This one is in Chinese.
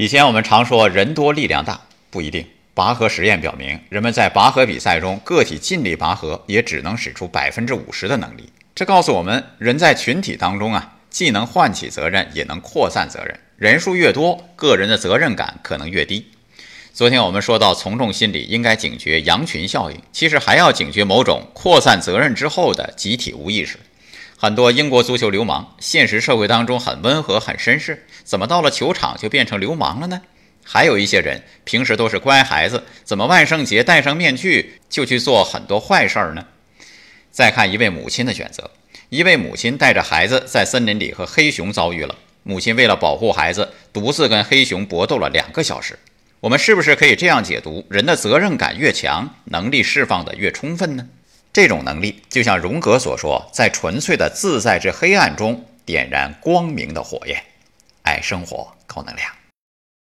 以前我们常说人多力量大，不一定。拔河实验表明，人们在拔河比赛中，个体尽力拔河也只能使出百分之五十的能力。这告诉我们，人在群体当中啊，既能唤起责任，也能扩散责任。人数越多，个人的责任感可能越低。昨天我们说到从众心理应该警觉羊群效应，其实还要警觉某种扩散责任之后的集体无意识。很多英国足球流氓，现实社会当中很温和、很绅士，怎么到了球场就变成流氓了呢？还有一些人平时都是乖孩子，怎么万圣节戴上面具就去做很多坏事儿呢？再看一位母亲的选择，一位母亲带着孩子在森林里和黑熊遭遇了，母亲为了保护孩子，独自跟黑熊搏斗了两个小时。我们是不是可以这样解读：人的责任感越强，能力释放的越充分呢？这种能力就像荣格所说，在纯粹的自在之黑暗中点燃光明的火焰。爱生活，高能量。